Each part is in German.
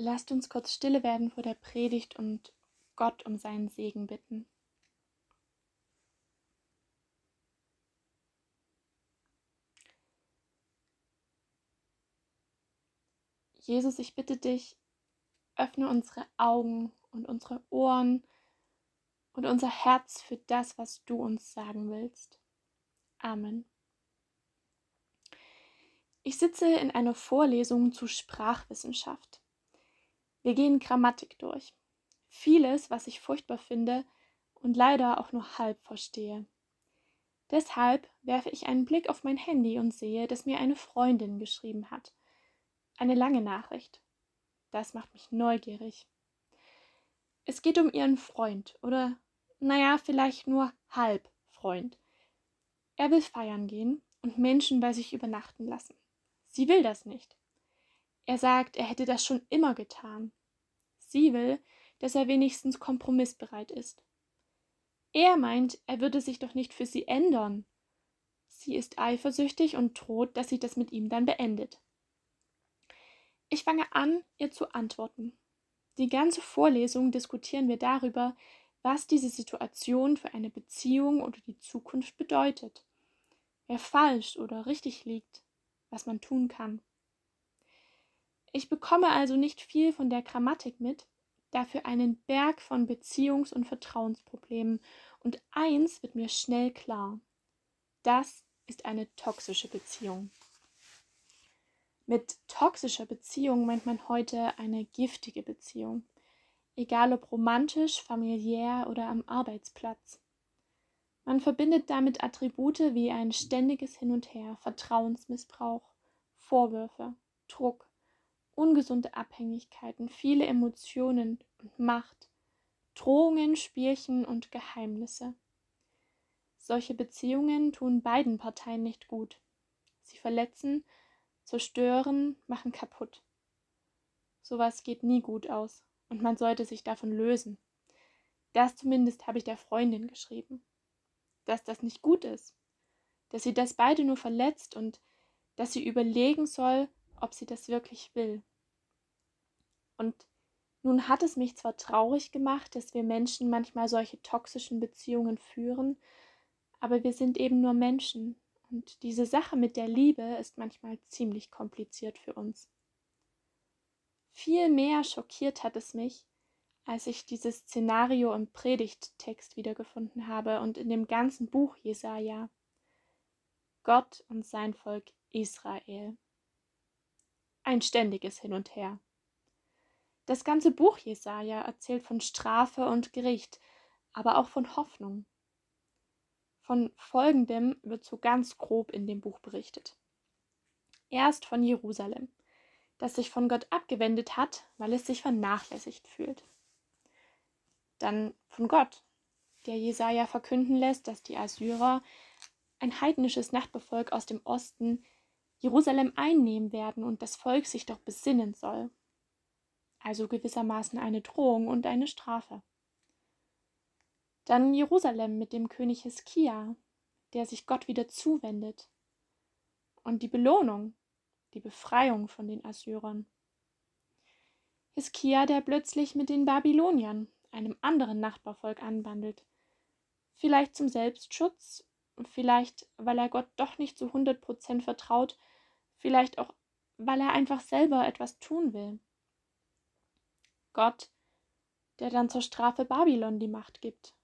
Lasst uns kurz stille werden vor der Predigt und Gott um seinen Segen bitten. Jesus, ich bitte dich, öffne unsere Augen und unsere Ohren und unser Herz für das, was du uns sagen willst. Amen. Ich sitze in einer Vorlesung zu Sprachwissenschaft. Wir gehen Grammatik durch. Vieles, was ich furchtbar finde und leider auch nur halb verstehe. Deshalb werfe ich einen Blick auf mein Handy und sehe, dass mir eine Freundin geschrieben hat. Eine lange Nachricht. Das macht mich neugierig. Es geht um ihren Freund oder, naja, vielleicht nur halb Freund. Er will feiern gehen und Menschen bei sich übernachten lassen. Sie will das nicht. Er sagt, er hätte das schon immer getan. Sie will, dass er wenigstens kompromissbereit ist. Er meint, er würde sich doch nicht für sie ändern. Sie ist eifersüchtig und droht, dass sie das mit ihm dann beendet. Ich fange an, ihr zu antworten. Die ganze Vorlesung diskutieren wir darüber, was diese Situation für eine Beziehung oder die Zukunft bedeutet, wer falsch oder richtig liegt, was man tun kann. Ich bekomme also nicht viel von der Grammatik mit, dafür einen Berg von Beziehungs- und Vertrauensproblemen. Und eins wird mir schnell klar. Das ist eine toxische Beziehung. Mit toxischer Beziehung meint man heute eine giftige Beziehung, egal ob romantisch, familiär oder am Arbeitsplatz. Man verbindet damit Attribute wie ein ständiges Hin und Her, Vertrauensmissbrauch, Vorwürfe, Druck, ungesunde Abhängigkeiten, viele Emotionen und Macht, Drohungen, Spielchen und Geheimnisse. Solche Beziehungen tun beiden Parteien nicht gut. Sie verletzen, zerstören, machen kaputt. Sowas geht nie gut aus und man sollte sich davon lösen. Das zumindest habe ich der Freundin geschrieben. Dass das nicht gut ist, dass sie das beide nur verletzt und dass sie überlegen soll, ob sie das wirklich will. Und nun hat es mich zwar traurig gemacht, dass wir Menschen manchmal solche toxischen Beziehungen führen, aber wir sind eben nur Menschen und diese Sache mit der Liebe ist manchmal ziemlich kompliziert für uns. Viel mehr schockiert hat es mich, als ich dieses Szenario im Predigttext wiedergefunden habe und in dem ganzen Buch Jesaja. Gott und sein Volk Israel. Ein ständiges Hin und Her. Das ganze Buch Jesaja erzählt von Strafe und Gericht, aber auch von Hoffnung. Von folgendem wird so ganz grob in dem Buch berichtet. Erst von Jerusalem, das sich von Gott abgewendet hat, weil es sich vernachlässigt fühlt. Dann von Gott, der Jesaja verkünden lässt, dass die Assyrer, ein heidnisches Nachbarvolk aus dem Osten, Jerusalem einnehmen werden und das Volk sich doch besinnen soll also gewissermaßen eine Drohung und eine Strafe. Dann Jerusalem mit dem König Hiskia, der sich Gott wieder zuwendet. Und die Belohnung, die Befreiung von den Assyrern. Hiskia, der plötzlich mit den Babyloniern, einem anderen Nachbarvolk, anbandelt. Vielleicht zum Selbstschutz, vielleicht weil er Gott doch nicht zu hundert Prozent vertraut, vielleicht auch weil er einfach selber etwas tun will. Gott, der dann zur Strafe Babylon die Macht gibt.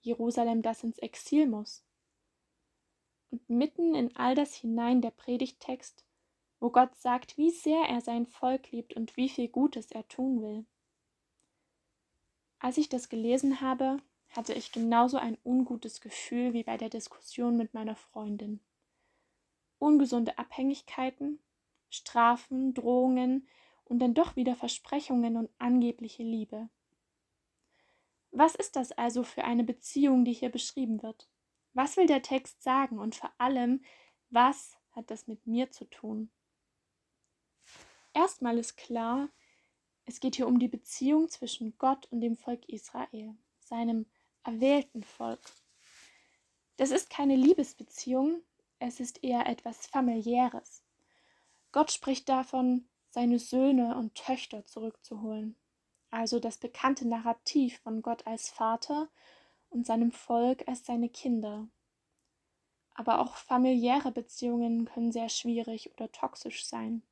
Jerusalem, das ins Exil muss. Und mitten in all das hinein der Predigttext, wo Gott sagt, wie sehr er sein Volk liebt und wie viel Gutes er tun will. Als ich das gelesen habe, hatte ich genauso ein ungutes Gefühl wie bei der Diskussion mit meiner Freundin. Ungesunde Abhängigkeiten, Strafen, Drohungen und dann doch wieder Versprechungen und angebliche Liebe. Was ist das also für eine Beziehung, die hier beschrieben wird? Was will der Text sagen und vor allem, was hat das mit mir zu tun? Erstmal ist klar, es geht hier um die Beziehung zwischen Gott und dem Volk Israel, seinem erwählten Volk. Das ist keine Liebesbeziehung, es ist eher etwas familiäres. Gott spricht davon, seine Söhne und Töchter zurückzuholen, also das bekannte Narrativ von Gott als Vater und seinem Volk als seine Kinder. Aber auch familiäre Beziehungen können sehr schwierig oder toxisch sein.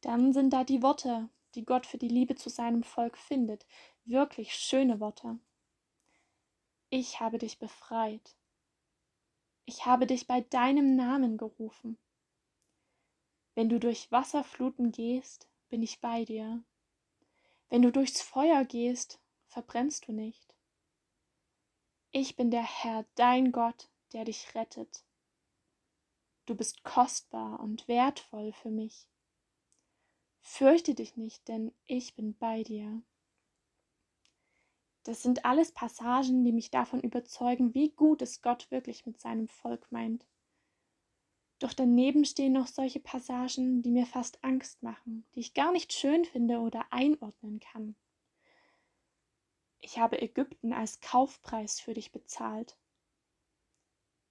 Dann sind da die Worte, die Gott für die Liebe zu seinem Volk findet, wirklich schöne Worte. Ich habe dich befreit. Ich habe dich bei deinem Namen gerufen. Wenn du durch Wasserfluten gehst, bin ich bei dir. Wenn du durchs Feuer gehst, verbrennst du nicht. Ich bin der Herr, dein Gott, der dich rettet. Du bist kostbar und wertvoll für mich. Fürchte dich nicht, denn ich bin bei dir. Das sind alles Passagen, die mich davon überzeugen, wie gut es Gott wirklich mit seinem Volk meint. Doch daneben stehen noch solche Passagen, die mir fast Angst machen, die ich gar nicht schön finde oder einordnen kann. Ich habe Ägypten als Kaufpreis für dich bezahlt.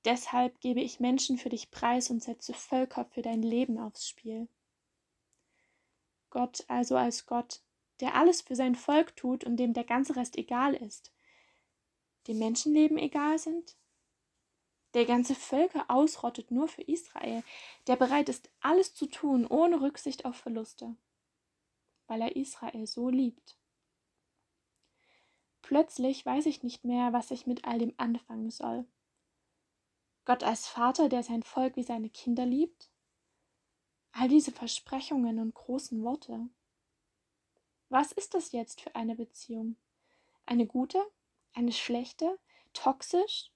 Deshalb gebe ich Menschen für dich preis und setze Völker für dein Leben aufs Spiel. Gott also als Gott, der alles für sein Volk tut und dem der ganze Rest egal ist, dem Menschenleben egal sind, der ganze Völker ausrottet nur für Israel, der bereit ist, alles zu tun, ohne Rücksicht auf Verluste, weil er Israel so liebt. Plötzlich weiß ich nicht mehr, was ich mit all dem anfangen soll. Gott als Vater, der sein Volk wie seine Kinder liebt? All diese Versprechungen und großen Worte. Was ist das jetzt für eine Beziehung? Eine gute? Eine schlechte? Toxisch?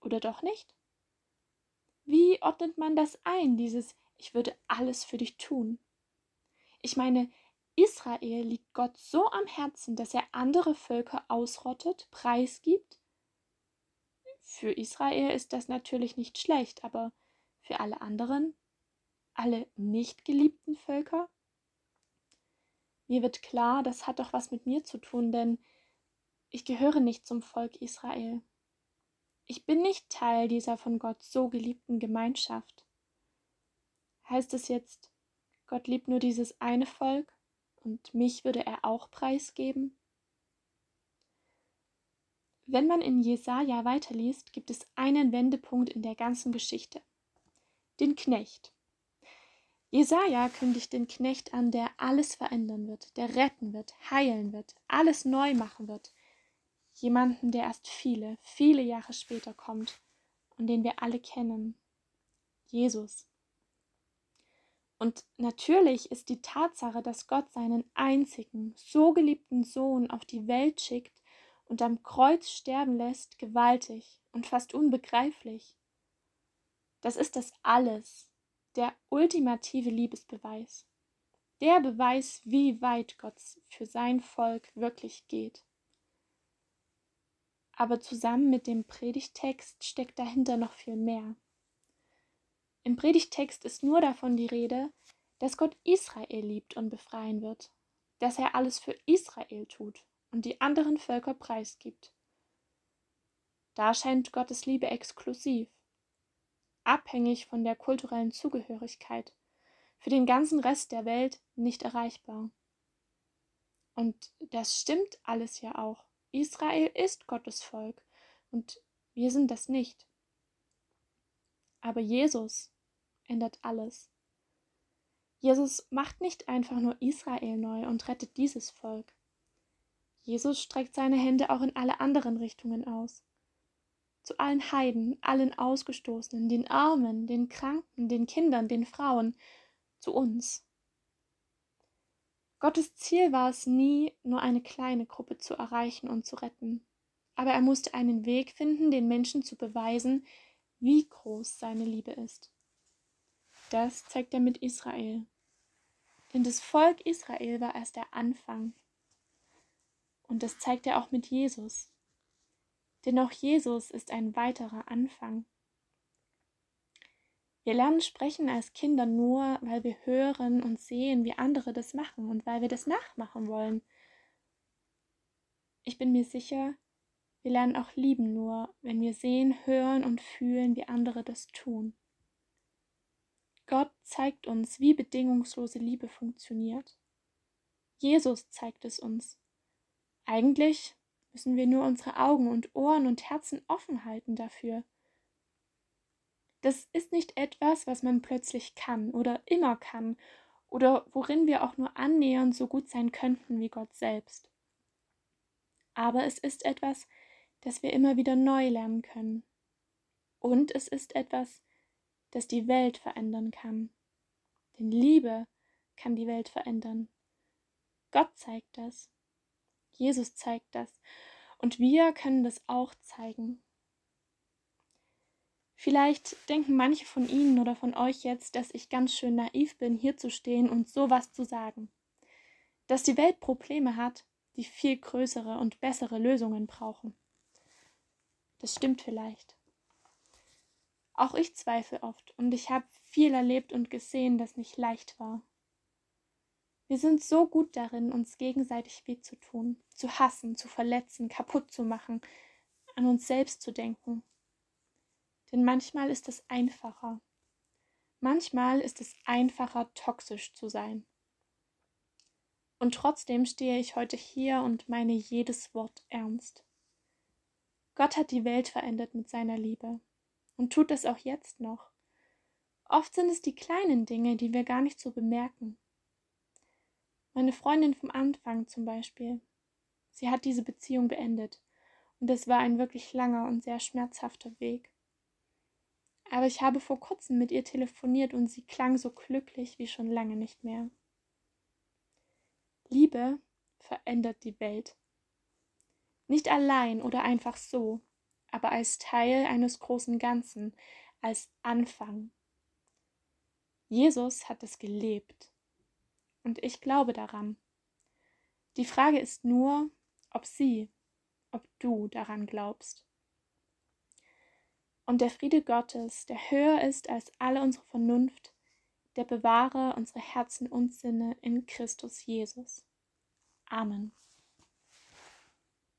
Oder doch nicht? Wie ordnet man das ein, dieses Ich würde alles für dich tun? Ich meine, Israel liegt Gott so am Herzen, dass er andere Völker ausrottet, preisgibt. Für Israel ist das natürlich nicht schlecht, aber für alle anderen, alle nicht geliebten Völker, mir wird klar, das hat doch was mit mir zu tun, denn ich gehöre nicht zum Volk Israel. Ich bin nicht Teil dieser von Gott so geliebten Gemeinschaft. Heißt es jetzt, Gott liebt nur dieses eine Volk und mich würde er auch preisgeben? Wenn man in Jesaja weiterliest, gibt es einen Wendepunkt in der ganzen Geschichte. Den Knecht. Jesaja kündigt den Knecht an, der alles verändern wird, der retten wird, heilen wird, alles neu machen wird. Jemanden, der erst viele, viele Jahre später kommt und den wir alle kennen. Jesus. Und natürlich ist die Tatsache, dass Gott seinen einzigen, so geliebten Sohn auf die Welt schickt und am Kreuz sterben lässt, gewaltig und fast unbegreiflich. Das ist das alles, der ultimative Liebesbeweis. Der Beweis, wie weit Gott für sein Volk wirklich geht. Aber zusammen mit dem Predigtext steckt dahinter noch viel mehr. Im Predigtext ist nur davon die Rede, dass Gott Israel liebt und befreien wird, dass er alles für Israel tut und die anderen Völker preisgibt. Da scheint Gottes Liebe exklusiv abhängig von der kulturellen Zugehörigkeit, für den ganzen Rest der Welt nicht erreichbar. Und das stimmt alles ja auch. Israel ist Gottes Volk und wir sind das nicht. Aber Jesus ändert alles. Jesus macht nicht einfach nur Israel neu und rettet dieses Volk. Jesus streckt seine Hände auch in alle anderen Richtungen aus zu allen Heiden, allen Ausgestoßenen, den Armen, den Kranken, den Kindern, den Frauen, zu uns. Gottes Ziel war es nie, nur eine kleine Gruppe zu erreichen und zu retten, aber er musste einen Weg finden, den Menschen zu beweisen, wie groß seine Liebe ist. Das zeigt er mit Israel. Denn das Volk Israel war erst der Anfang. Und das zeigt er auch mit Jesus. Denn auch Jesus ist ein weiterer Anfang. Wir lernen sprechen als Kinder nur, weil wir hören und sehen, wie andere das machen und weil wir das nachmachen wollen. Ich bin mir sicher, wir lernen auch lieben nur, wenn wir sehen, hören und fühlen, wie andere das tun. Gott zeigt uns, wie bedingungslose Liebe funktioniert. Jesus zeigt es uns. Eigentlich müssen wir nur unsere Augen und Ohren und Herzen offen halten dafür. Das ist nicht etwas, was man plötzlich kann oder immer kann oder worin wir auch nur annähernd so gut sein könnten wie Gott selbst. Aber es ist etwas, das wir immer wieder neu lernen können. Und es ist etwas, das die Welt verändern kann. Denn Liebe kann die Welt verändern. Gott zeigt das. Jesus zeigt das. Und wir können das auch zeigen. Vielleicht denken manche von Ihnen oder von euch jetzt, dass ich ganz schön naiv bin, hier zu stehen und sowas zu sagen. Dass die Welt Probleme hat, die viel größere und bessere Lösungen brauchen. Das stimmt vielleicht. Auch ich zweifle oft und ich habe viel erlebt und gesehen, das nicht leicht war. Wir sind so gut darin, uns gegenseitig weh zu tun, zu hassen, zu verletzen, kaputt zu machen, an uns selbst zu denken. Denn manchmal ist es einfacher. Manchmal ist es einfacher, toxisch zu sein. Und trotzdem stehe ich heute hier und meine jedes Wort ernst. Gott hat die Welt verändert mit seiner Liebe und tut es auch jetzt noch. Oft sind es die kleinen Dinge, die wir gar nicht so bemerken. Meine Freundin vom Anfang zum Beispiel. Sie hat diese Beziehung beendet und es war ein wirklich langer und sehr schmerzhafter Weg. Aber ich habe vor kurzem mit ihr telefoniert und sie klang so glücklich wie schon lange nicht mehr. Liebe verändert die Welt. Nicht allein oder einfach so, aber als Teil eines großen Ganzen, als Anfang. Jesus hat es gelebt. Und ich glaube daran. Die Frage ist nur, ob sie, ob du daran glaubst. Und der Friede Gottes, der höher ist als alle unsere Vernunft, der bewahre unsere Herzen und Sinne in Christus Jesus. Amen.